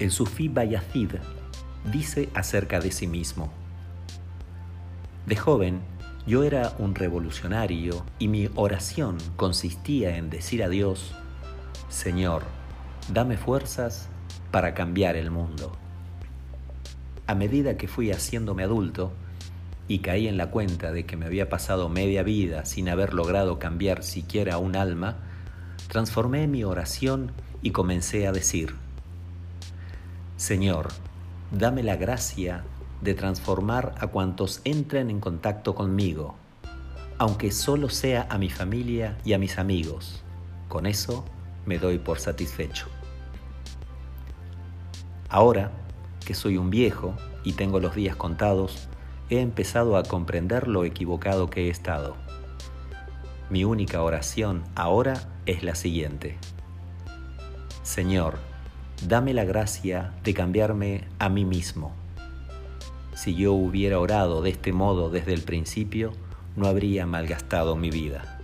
El sufí Bayazid dice acerca de sí mismo, de joven yo era un revolucionario y mi oración consistía en decir a Dios, Señor, dame fuerzas para cambiar el mundo. A medida que fui haciéndome adulto y caí en la cuenta de que me había pasado media vida sin haber logrado cambiar siquiera un alma, transformé mi oración y comencé a decir, Señor, dame la gracia de transformar a cuantos entren en contacto conmigo, aunque solo sea a mi familia y a mis amigos. Con eso me doy por satisfecho. Ahora que soy un viejo y tengo los días contados, he empezado a comprender lo equivocado que he estado. Mi única oración ahora es la siguiente. Señor, dame la gracia de cambiarme a mí mismo. Si yo hubiera orado de este modo desde el principio, no habría malgastado mi vida.